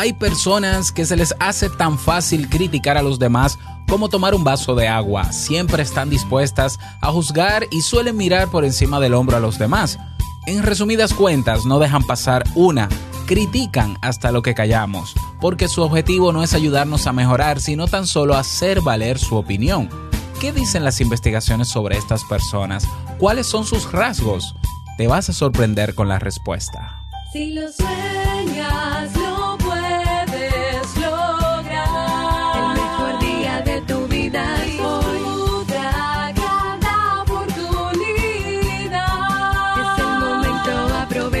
Hay personas que se les hace tan fácil criticar a los demás como tomar un vaso de agua. Siempre están dispuestas a juzgar y suelen mirar por encima del hombro a los demás. En resumidas cuentas, no dejan pasar una, critican hasta lo que callamos, porque su objetivo no es ayudarnos a mejorar, sino tan solo hacer valer su opinión. ¿Qué dicen las investigaciones sobre estas personas? ¿Cuáles son sus rasgos? Te vas a sorprender con la respuesta. Si lo sueñas,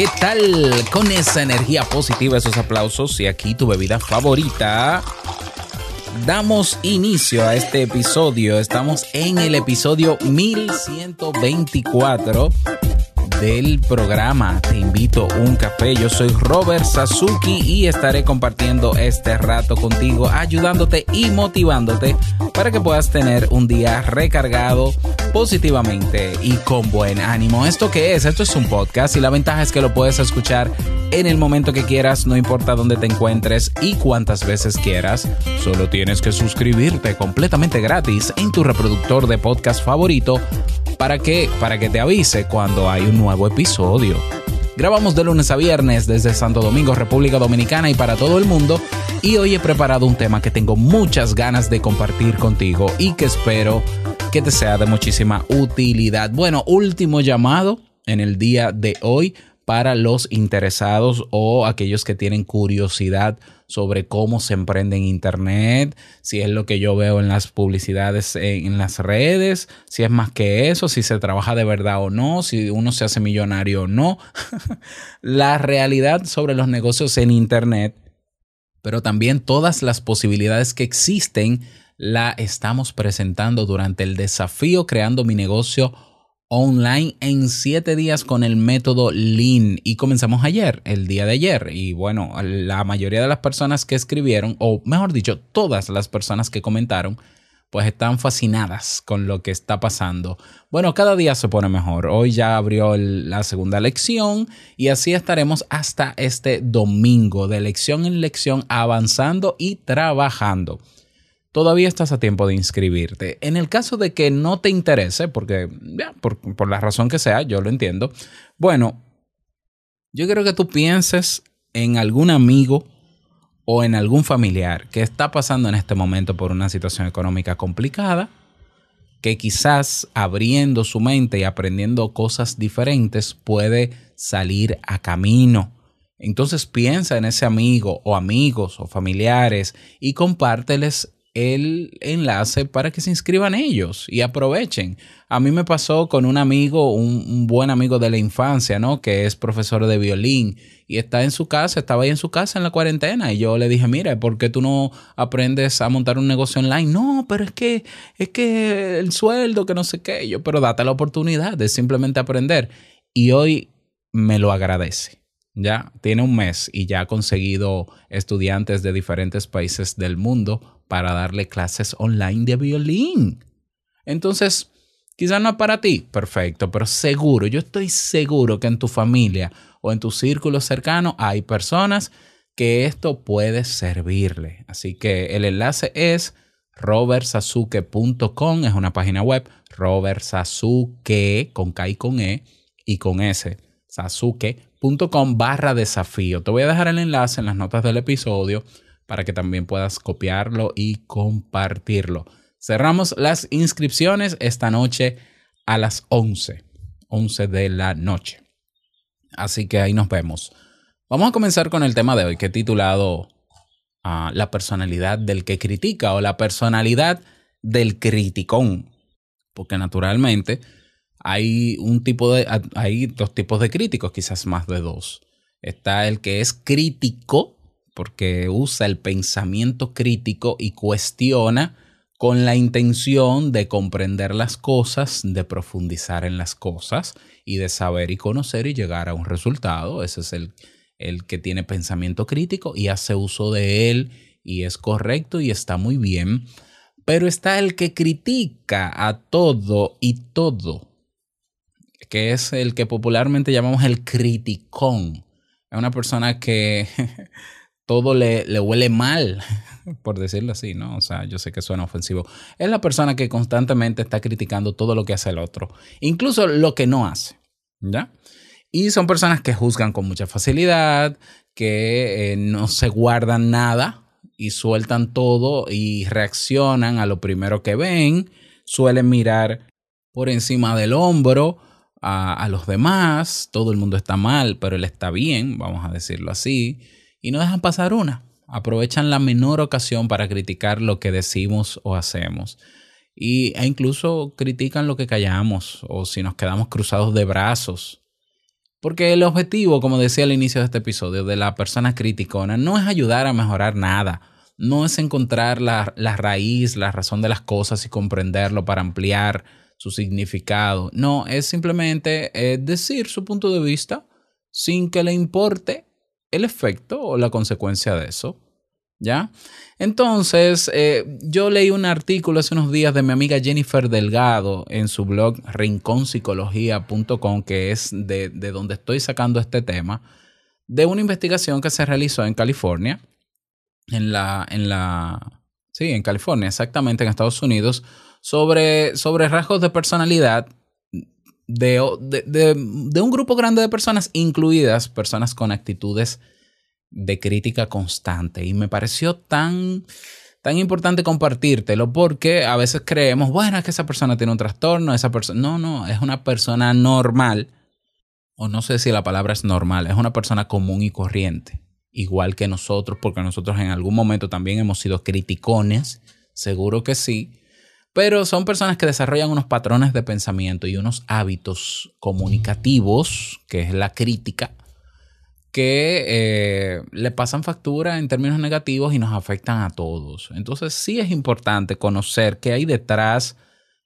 ¿Qué tal? Con esa energía positiva, esos aplausos y aquí tu bebida favorita. Damos inicio a este episodio. Estamos en el episodio 1124 del programa Te invito un café. Yo soy Robert Sasuki y estaré compartiendo este rato contigo, ayudándote y motivándote para que puedas tener un día recargado positivamente y con buen ánimo. ¿Esto qué es? Esto es un podcast y la ventaja es que lo puedes escuchar en el momento que quieras, no importa dónde te encuentres y cuántas veces quieras. Solo tienes que suscribirte completamente gratis en tu reproductor de podcast favorito ¿Para qué? Para que te avise cuando hay un nuevo episodio. Grabamos de lunes a viernes desde Santo Domingo, República Dominicana y para todo el mundo. Y hoy he preparado un tema que tengo muchas ganas de compartir contigo y que espero que te sea de muchísima utilidad. Bueno, último llamado en el día de hoy para los interesados o aquellos que tienen curiosidad sobre cómo se emprende en Internet, si es lo que yo veo en las publicidades en, en, las redes, si es más que eso, si se trabaja de verdad o no, si uno se hace millonario o no. la realidad sobre los negocios en Internet, pero también todas las posibilidades que existen, la estamos presentando durante el desafío creando mi negocio online en siete días con el método Lean y comenzamos ayer, el día de ayer. Y bueno, la mayoría de las personas que escribieron, o mejor dicho, todas las personas que comentaron, pues están fascinadas con lo que está pasando. Bueno, cada día se pone mejor. Hoy ya abrió la segunda lección y así estaremos hasta este domingo, de lección en lección, avanzando y trabajando todavía estás a tiempo de inscribirte. En el caso de que no te interese, porque ya, por, la razón que sea, yo lo entiendo, bueno, yo quiero que tú pienses en algún amigo o en algún familiar que está pasando en este momento por una situación económica complicada, que quizás abriendo su mente y aprendiendo cosas diferentes puede salir a camino. Entonces piensa en ese amigo o amigos o familiares y compárteles el enlace para que se inscriban ellos y aprovechen. A mí me pasó con un amigo, un, buen amigo de la infancia, ¿no? Que es profesor de violín y está en su casa, estaba ahí en su casa en la cuarentena y yo le dije, mira, ¿por qué tú no aprendes a montar un negocio online? No, pero es que, es que el sueldo, que no sé qué, yo, pero date la oportunidad de simplemente aprender. Y hoy me lo agradece. Ya tiene un mes y ya ha conseguido estudiantes de diferentes países del mundo para darle clases online de violín. Entonces, quizás no es para ti, perfecto, pero seguro, yo estoy seguro que en tu familia o en tu círculo cercano hay personas que esto puede servirle. Así que el enlace es robertsasuke.com, es una página web, robertsasuke con K y con E y con S, sasuke.com barra desafío. Te voy a dejar el enlace en las notas del episodio para que también puedas copiarlo y compartirlo. Cerramos las inscripciones esta noche a las 11, 11 de la noche. Así que ahí nos vemos. Vamos a comenzar con el tema de hoy que he titulado ah, La personalidad del que critica o la personalidad del criticón. Porque naturalmente hay un tipo de hay dos tipos de críticos, quizás más de dos. Está el que es crítico porque usa el pensamiento crítico y cuestiona con la intención de comprender las cosas, de profundizar en las cosas y de saber y conocer y llegar a un resultado. Ese es el, el que tiene pensamiento crítico y hace uso de él y es correcto y está muy bien. Pero está el que critica a todo y todo, que es el que popularmente llamamos el criticón. Es una persona que todo le, le, huele mal, por decirlo así, ¿no? O sea, yo sé que suena ofensivo. Es la persona que constantemente está criticando todo lo que hace el otro, incluso lo que no hace, ¿ya? Y son personas que juzgan con mucha facilidad, que eh, no se guardan nada y sueltan todo y reaccionan a lo primero que ven, suelen mirar por encima del hombro a, los demás, todo el mundo está mal, pero él está bien, vamos a decirlo así, y no dejan pasar una aprovechan la menor ocasión para criticar lo que decimos o hacemos. Y, e incluso critican lo que callamos o si nos quedamos cruzados de brazos. Porque el objetivo, como decía al inicio de este episodio, de la persona criticona no es ayudar a mejorar nada, no es encontrar la raíz, la razón de las cosas y comprenderlo para ampliar su significado. No, es simplemente eh, decir su punto de vista sin que le importe el efecto o la consecuencia de eso. ¿Ya? Entonces, eh, yo leí un artículo hace unos días de mi amiga Jennifer Delgado en su blog rinconpsicología.com, que es de, de donde estoy sacando este tema, de una investigación que se realizó en California, en la, en la, sí, en California, exactamente en Estados Unidos, sobre, sobre rasgos de personalidad de, un grupo grande de personas, incluidas personas con actitudes de crítica constante. Y me pareció tan, tan importante compartírtelo porque a veces creemos, bueno, que esa persona tiene un trastorno, esa persona... No, no, es una persona normal, o no sé si la palabra es normal, es una persona común y corriente, igual que nosotros, porque nosotros en algún momento también hemos sido criticones, seguro que sí, pero son personas que desarrollan unos patrones de pensamiento y unos hábitos comunicativos, que es la crítica, que eh, le pasan factura en términos negativos y nos afectan a todos. Entonces sí es importante conocer qué hay detrás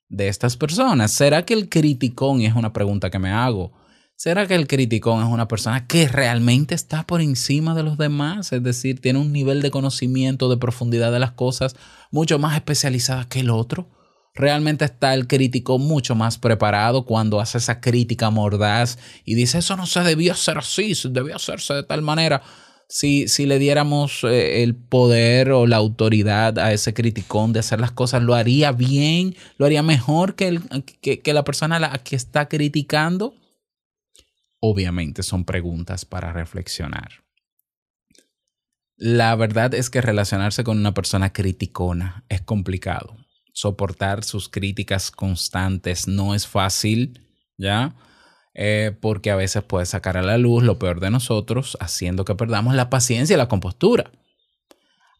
de estas personas. ¿Será que el criticón, es una pregunta que me hago, ¿será que el criticón es una persona que realmente está por encima de los demás? Es decir, tiene un nivel de conocimiento, de profundidad de las cosas mucho más especializada que el otro realmente está el crítico mucho más preparado cuando hace esa crítica mordaz y dice, eso no se debió hacer así, debió hacerse de tal manera. Si, si le diéramos eh, el poder o la autoridad a ese criticón de hacer las cosas, lo haría bien, lo haría mejor que, el, que, que la persona a la que está criticando. Obviamente son preguntas para reflexionar. La verdad es que relacionarse con una persona criticona es complicado soportar sus críticas constantes no es fácil, ¿ya? Eh, porque a veces puede sacar a la luz lo peor de nosotros, haciendo que perdamos la paciencia y la compostura.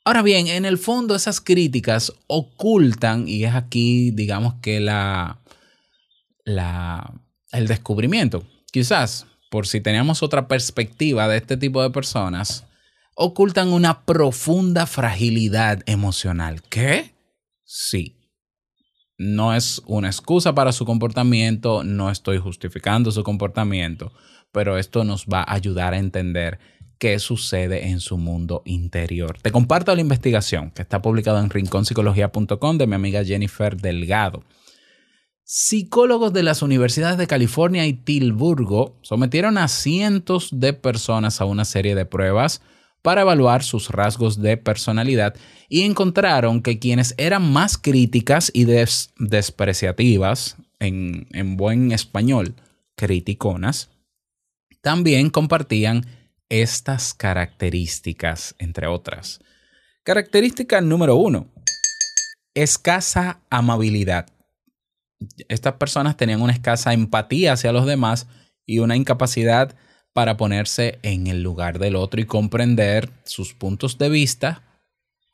Ahora bien, en el fondo esas críticas ocultan, y es aquí, digamos que la, la, el descubrimiento, quizás, por si teníamos otra perspectiva de este tipo de personas, ocultan una profunda fragilidad emocional. ¿Qué? Sí no es una excusa para su comportamiento, no estoy justificando su comportamiento, pero esto nos va a ayudar a entender qué sucede en su mundo interior. Te comparto la investigación que está publicada en rinconpsicología.com de mi amiga Jennifer Delgado. Psicólogos de las universidades de California y Tilburgo sometieron a cientos de personas a una serie de pruebas para evaluar sus rasgos de personalidad y encontraron que quienes eran más críticas y despreciativas, en, en buen español, criticonas, también compartían estas características, entre otras. Característica número uno. escasa amabilidad. Estas personas tenían una escasa empatía hacia los demás y una incapacidad para ponerse en el lugar del otro y comprender sus puntos de vista,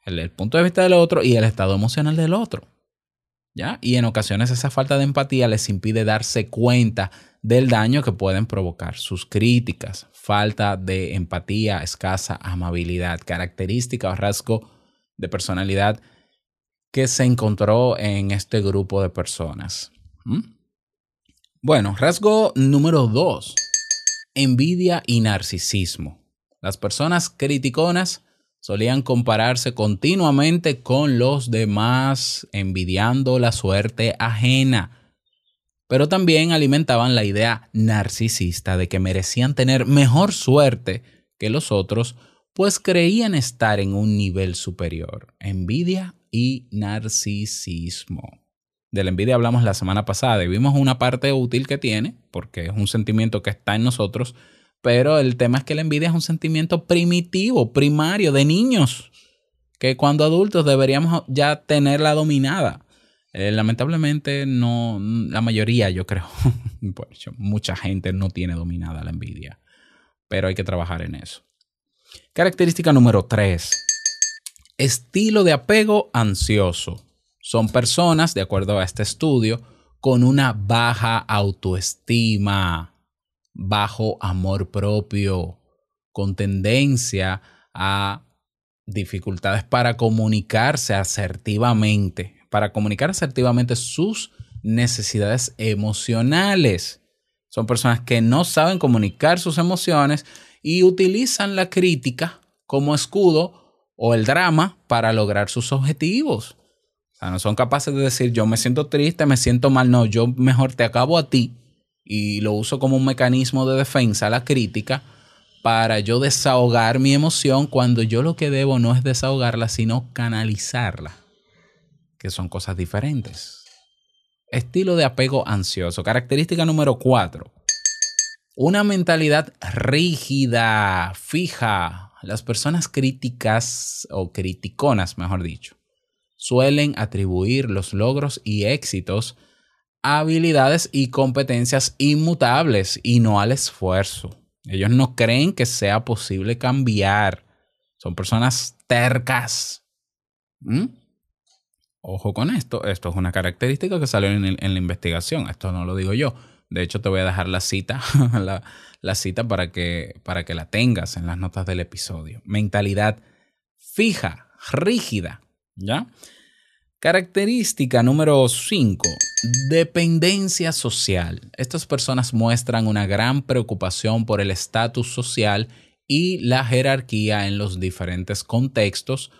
el, punto de vista del otro y el estado emocional del otro. ¿Ya? Y en ocasiones esa falta de empatía les impide darse cuenta del daño que pueden provocar sus críticas, falta de empatía, escasa amabilidad, característica o rasgo de personalidad que se encontró en este grupo de personas. ¿Mm? Bueno, rasgo número dos, envidia y narcisismo. Las personas criticonas solían compararse continuamente con los demás, envidiando la suerte ajena pero también alimentaban la idea narcisista de que merecían tener mejor suerte que los otros, pues creían estar en un nivel superior. Envidia y narcisismo. De la envidia hablamos la semana pasada y vimos una parte útil que tiene, porque es un sentimiento que está en nosotros, pero el tema es que la envidia es un sentimiento primitivo, primario, de niños, que cuando adultos deberíamos ya tenerla dominada. Eh, lamentablemente no, la mayoría yo creo, mucha gente no tiene dominada la envidia, pero hay que trabajar en eso. Característica número 3. Estilo de apego ansioso. Son personas, de acuerdo a este estudio, con una baja autoestima, bajo amor propio, con tendencia a dificultades para comunicarse asertivamente, para comunicar asertivamente sus necesidades emocionales. Son personas que no saben comunicar sus emociones y utilizan la crítica como escudo o el drama para lograr sus objetivos. O sea, no son capaces de decir yo me siento triste, me siento mal, no, yo mejor te acabo a ti y lo uso como un mecanismo de defensa, la crítica, para yo desahogar mi emoción cuando yo lo que debo no es desahogarla, sino canalizarla que son cosas diferentes. Estilo de apego ansioso. Característica número cuatro. Una mentalidad rígida, fija. Las personas críticas o criticonas, mejor dicho, suelen atribuir los logros y éxitos a habilidades y competencias inmutables y no al esfuerzo. Ellos no creen que sea posible cambiar. Son personas tercas. ¿Mm? Ojo con esto, esto es una característica que salió en, la investigación, esto no lo digo yo. De hecho, te voy a dejar la cita, la, cita para que, para que la tengas en las notas del episodio. Mentalidad fija, rígida, ¿ya? Característica número 5. Dependencia social. Estas personas muestran una gran preocupación por el estatus social y la jerarquía en los diferentes contextos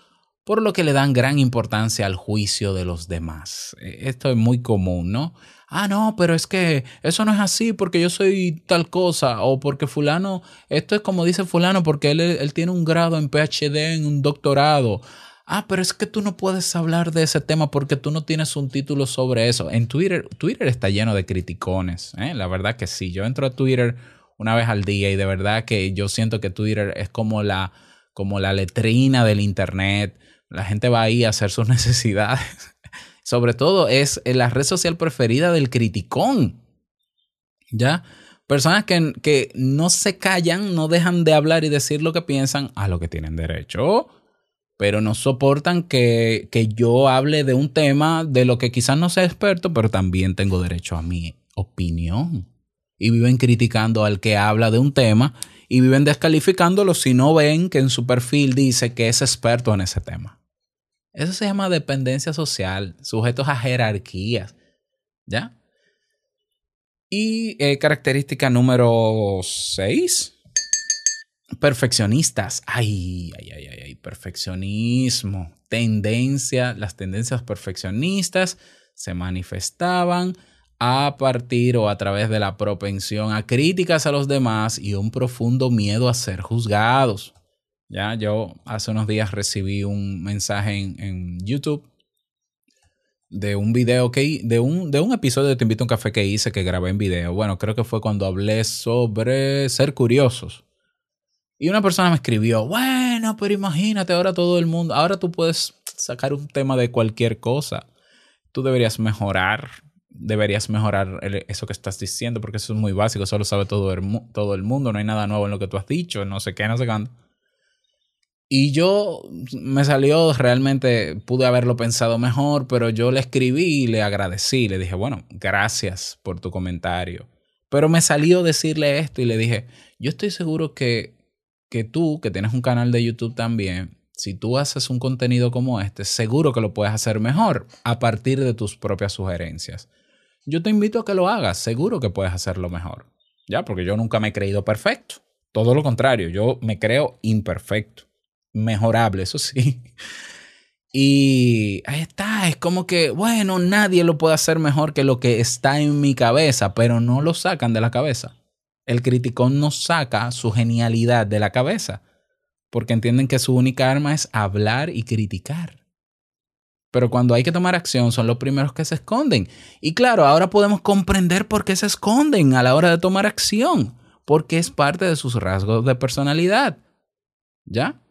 por lo que le dan gran importancia al juicio de los demás. E, esto es muy común, ¿no? Ah, no, pero es que eso no es así porque yo soy tal cosa o porque fulano, esto es como dice fulano porque él, tiene un grado en PhD, en un doctorado. Ah, pero es que tú no puedes hablar de ese tema porque tú no tienes un título sobre eso. En Twitter, Twitter está lleno de criticones. ¿eh? La verdad que sí. Yo entro a Twitter una vez al día y de verdad que yo siento que Twitter es como la, como la letrina del Internet la gente va ahí a hacer sus necesidades. Sobre todo es la red social preferida del criticón. ¿Ya? Personas que, que, no se callan, no dejan de hablar y decir lo que piensan a lo que tienen derecho, pero no soportan que, que yo hable de un tema de lo que quizás no sea experto, pero también tengo derecho a mi opinión. Y viven criticando al que habla de un tema y viven descalificándolo si no ven que en su perfil dice que es experto en ese tema. Eso se llama dependencia social, sujetos a jerarquías. ¿Ya? Y eh, característica número 6. Perfeccionistas. Ay, ay, ay, ay, perfeccionismo. Tendencia, las tendencias perfeccionistas se manifestaban a partir o a través de la propensión a críticas a los demás y un profundo miedo a ser juzgados. Ya, yo hace unos días recibí un mensaje en, YouTube de un video que de un, de un episodio de Te invito a un café que hice que grabé en video. Bueno, creo que fue cuando hablé sobre ser curiosos. Y una persona me escribió, bueno, pero imagínate ahora todo el mundo, ahora tú puedes sacar un tema de cualquier cosa. Tú deberías mejorar, deberías mejorar eso que estás diciendo, porque eso es muy básico, eso lo sabe todo el, todo el mundo, no hay nada nuevo en lo que tú has dicho, no sé qué, no sé cuándo. Y yo me salió realmente, pude haberlo pensado mejor, pero yo le escribí y le agradecí, le dije, bueno, gracias por tu comentario. Pero me salió decirle esto y le dije, yo estoy seguro que, que tú, que tienes un canal de YouTube también, si tú haces un contenido como este, seguro que lo puedes hacer mejor a partir de tus propias sugerencias. Yo te invito a que lo hagas, seguro que puedes hacerlo mejor. Ya, porque yo nunca me he creído perfecto. Todo lo contrario, yo me creo imperfecto mejorable, eso sí. Y ahí está, es como que, bueno, nadie lo puede hacer mejor que lo que está en mi cabeza, pero no lo sacan de la cabeza. El criticón no saca su genialidad de la cabeza, porque entienden que su única arma es hablar y criticar. Pero cuando hay que tomar acción son los primeros que se esconden. Y claro, ahora podemos comprender por qué se esconden a la hora de tomar acción, porque es parte de sus rasgos de personalidad. ¿Ya?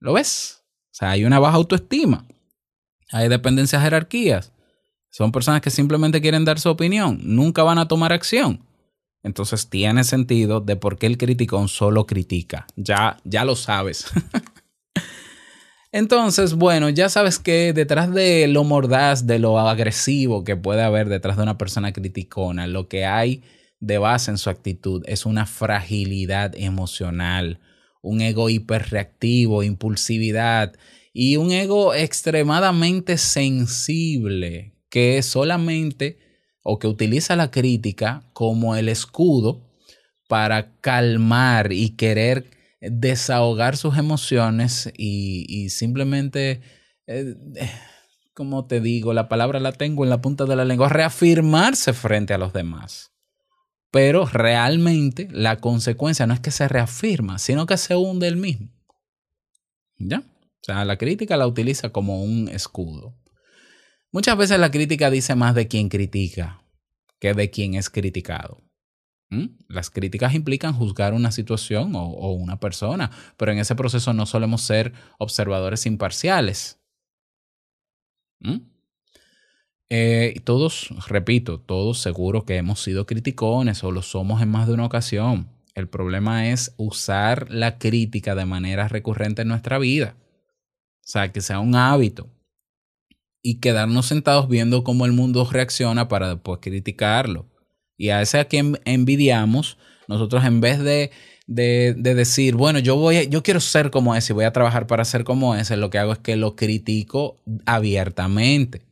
¿Lo ves? O sea, hay una baja autoestima. Hay dependencias jerarquías. Son personas que simplemente quieren dar su opinión. Nunca van a tomar acción. Entonces tiene sentido de por qué el criticón solo critica. Ya, ya lo sabes. Entonces, bueno, ya sabes que detrás de lo mordaz, de lo agresivo que puede haber detrás de una persona criticona, lo que hay de base en su actitud es una fragilidad emocional, un ego hiperreactivo, impulsividad y un ego extremadamente sensible que solamente o que utiliza la crítica como el escudo para calmar y querer desahogar sus emociones y, y simplemente, eh, como te digo, la palabra la tengo en la punta de la lengua, reafirmarse frente a los demás. Pero realmente la consecuencia no es que se reafirma, sino que se hunde el mismo. ¿Ya? O sea, la crítica la utiliza como un escudo. Muchas veces la crítica dice más de quien critica que de quien es criticado. ¿Mm? Las críticas implican juzgar una situación o, una persona, pero en ese proceso no solemos ser observadores imparciales. ¿Mm? Eh, todos, repito, todos seguro que hemos sido criticones o lo somos en más de una ocasión. El problema es usar la crítica de manera recurrente en nuestra vida. O sea, que sea un hábito. Y quedarnos sentados viendo cómo el mundo reacciona para después criticarlo. Y a ese a quien envidiamos, nosotros en vez de, de, de, decir, bueno, yo, voy a, yo quiero ser como ese y voy a trabajar para ser como ese, lo que hago es que lo critico abiertamente.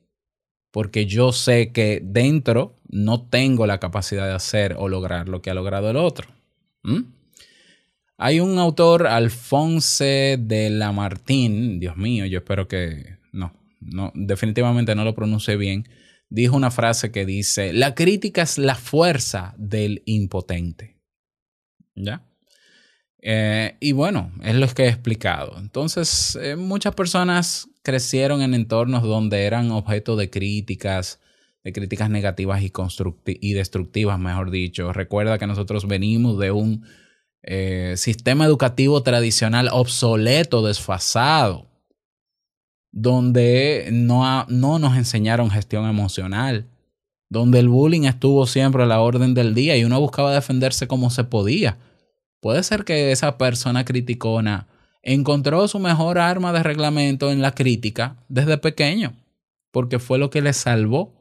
Porque yo sé que dentro no tengo la capacidad de hacer o lograr lo que ha logrado el otro. Hay un autor, Alfonse de Lamartine, Dios mío, yo espero que no, no, definitivamente no lo pronuncie bien, dijo una frase que dice, la crítica es la fuerza del impotente. ¿Ya? Eh, y bueno, es lo que he explicado. Entonces, eh, muchas personas crecieron en entornos donde eran objeto de críticas, de críticas negativas y, y destructivas, mejor dicho. Recuerda que nosotros venimos de un eh, sistema educativo tradicional obsoleto, desfasado, donde no, no nos enseñaron gestión emocional, donde el bullying estuvo siempre a la orden del día y uno buscaba defenderse como se podía. Puede ser que esa persona criticona encontró su mejor arma de reglamento en la crítica desde pequeño, porque fue lo que le salvó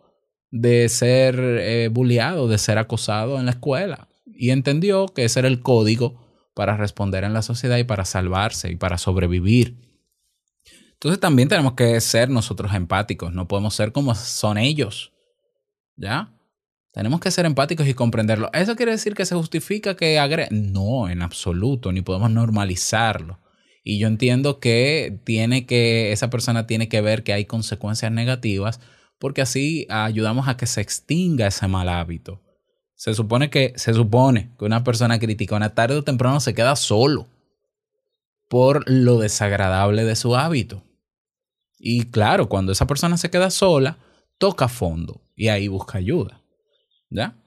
de ser eh, bulleado, de ser acosado en la escuela. Y entendió que ese era el código para responder en la sociedad y para salvarse y para sobrevivir. Entonces también tenemos que ser nosotros empáticos, no podemos ser como son ellos. ¿Ya? Tenemos que ser empáticos y comprenderlo. ¿Eso quiere decir que se justifica que agre No, en absoluto, ni podemos normalizarlo. Y yo entiendo que tiene que, esa persona tiene que ver que hay consecuencias negativas, porque así ayudamos a que se extinga ese mal hábito. Se supone que, se supone que una persona criticona tarde o temprano se queda solo por lo desagradable de su hábito. Y claro, cuando esa persona se queda sola, toca fondo y ahí busca ayuda. ¿Ya?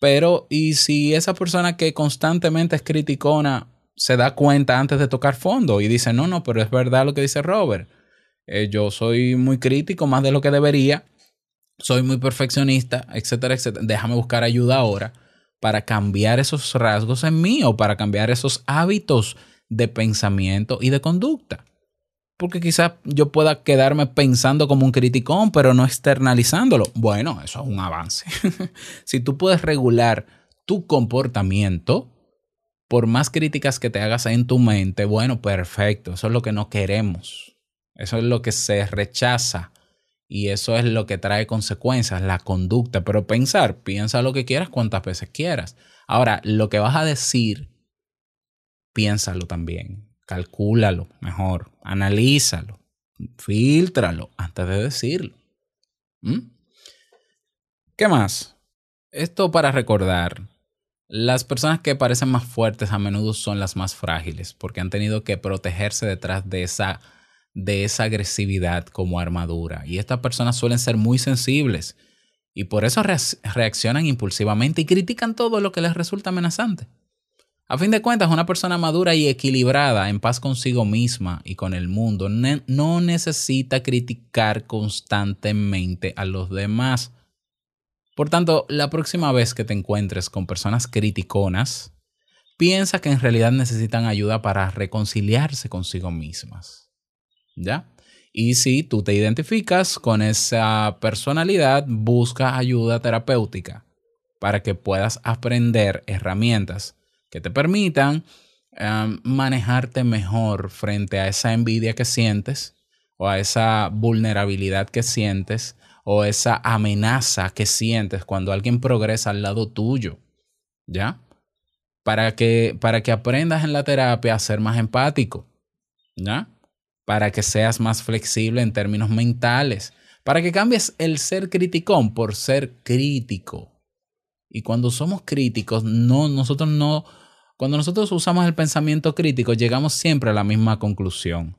Pero, ¿y si esa persona que constantemente es criticona se da cuenta antes de tocar fondo y dice, no, no, pero es verdad lo que dice Robert. Eh, yo soy muy crítico, más de lo que debería. Soy muy perfeccionista, etcétera, etcétera. Déjame buscar ayuda ahora para cambiar esos rasgos en mí o para cambiar esos hábitos de pensamiento y de conducta. Porque quizás yo pueda quedarme pensando como un criticón, pero no externalizándolo. Bueno, eso es un avance. si tú puedes regular tu comportamiento, por más críticas que te hagas en tu mente, bueno, perfecto, eso es lo que no queremos. Eso es lo que se rechaza y eso es lo que trae consecuencias, la conducta. Pero pensar, piensa lo que quieras cuantas veces quieras. Ahora, lo que vas a decir, piénsalo también, calcúlalo mejor, analízalo, filtralo antes de decirlo. ¿Qué más? Esto para recordar las personas que parecen más fuertes a menudo son las más frágiles porque han tenido que protegerse detrás de esa, de esa agresividad como armadura. Y estas personas suelen ser muy sensibles y por eso reaccionan impulsivamente y critican todo lo que les resulta amenazante. A fin de cuentas, una persona madura y equilibrada, en paz consigo misma y con el mundo, no necesita criticar constantemente a los demás por tanto, la próxima vez que te encuentres con personas criticonas, piensa que en realidad necesitan ayuda para reconciliarse consigo mismas. ¿Ya? Y si tú te identificas con esa personalidad, busca ayuda terapéutica para que puedas aprender herramientas que te permitan em, manejarte mejor frente a esa envidia que sientes o a esa vulnerabilidad que sientes o esa amenaza que sientes cuando alguien progresa al lado tuyo. ¿Ya? Para que, para que aprendas en la terapia a ser más empático. ¿Ya? Para que seas más flexible en términos mentales. Para que cambies el ser criticón por ser crítico. Y cuando somos críticos, no, nosotros no, cuando nosotros usamos el pensamiento crítico, llegamos siempre a la misma conclusión.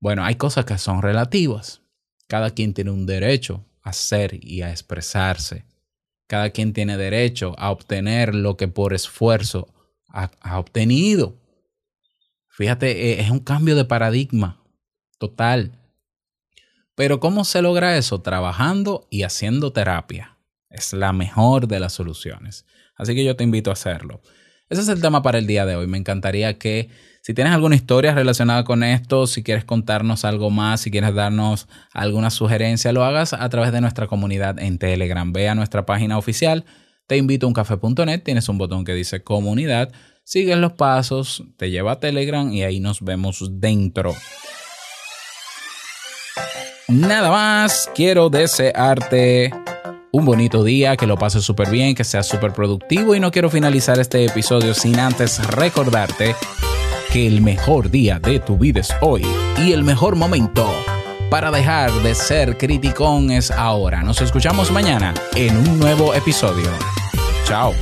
Bueno, hay cosas que son relativas. Cada quien tiene un derecho a ser y a expresarse. Cada quien tiene derecho a obtener lo que por esfuerzo ha, obtenido. Fíjate, e, es un cambio de paradigma total. Pero ¿cómo se logra eso? Trabajando y haciendo terapia. Es la mejor de las soluciones. Así que yo te invito a hacerlo. Ese es el tema para el día de hoy. Me encantaría que si tienes alguna historia relacionada con esto, si quieres contarnos algo más, si quieres darnos alguna sugerencia, lo hagas a través de nuestra comunidad en Telegram. Ve a nuestra página oficial, te invito a uncafe.net, tienes un botón que dice comunidad, sigues los pasos, te lleva a Telegram y ahí nos vemos dentro. Nada más, quiero desearte un bonito día, que lo pases súper bien, que seas súper productivo y no quiero finalizar este episodio sin antes recordarte que el mejor día de tu vida es hoy y el mejor momento para dejar de ser criticón es ahora. Nos escuchamos mañana en un nuevo episodio. Chao.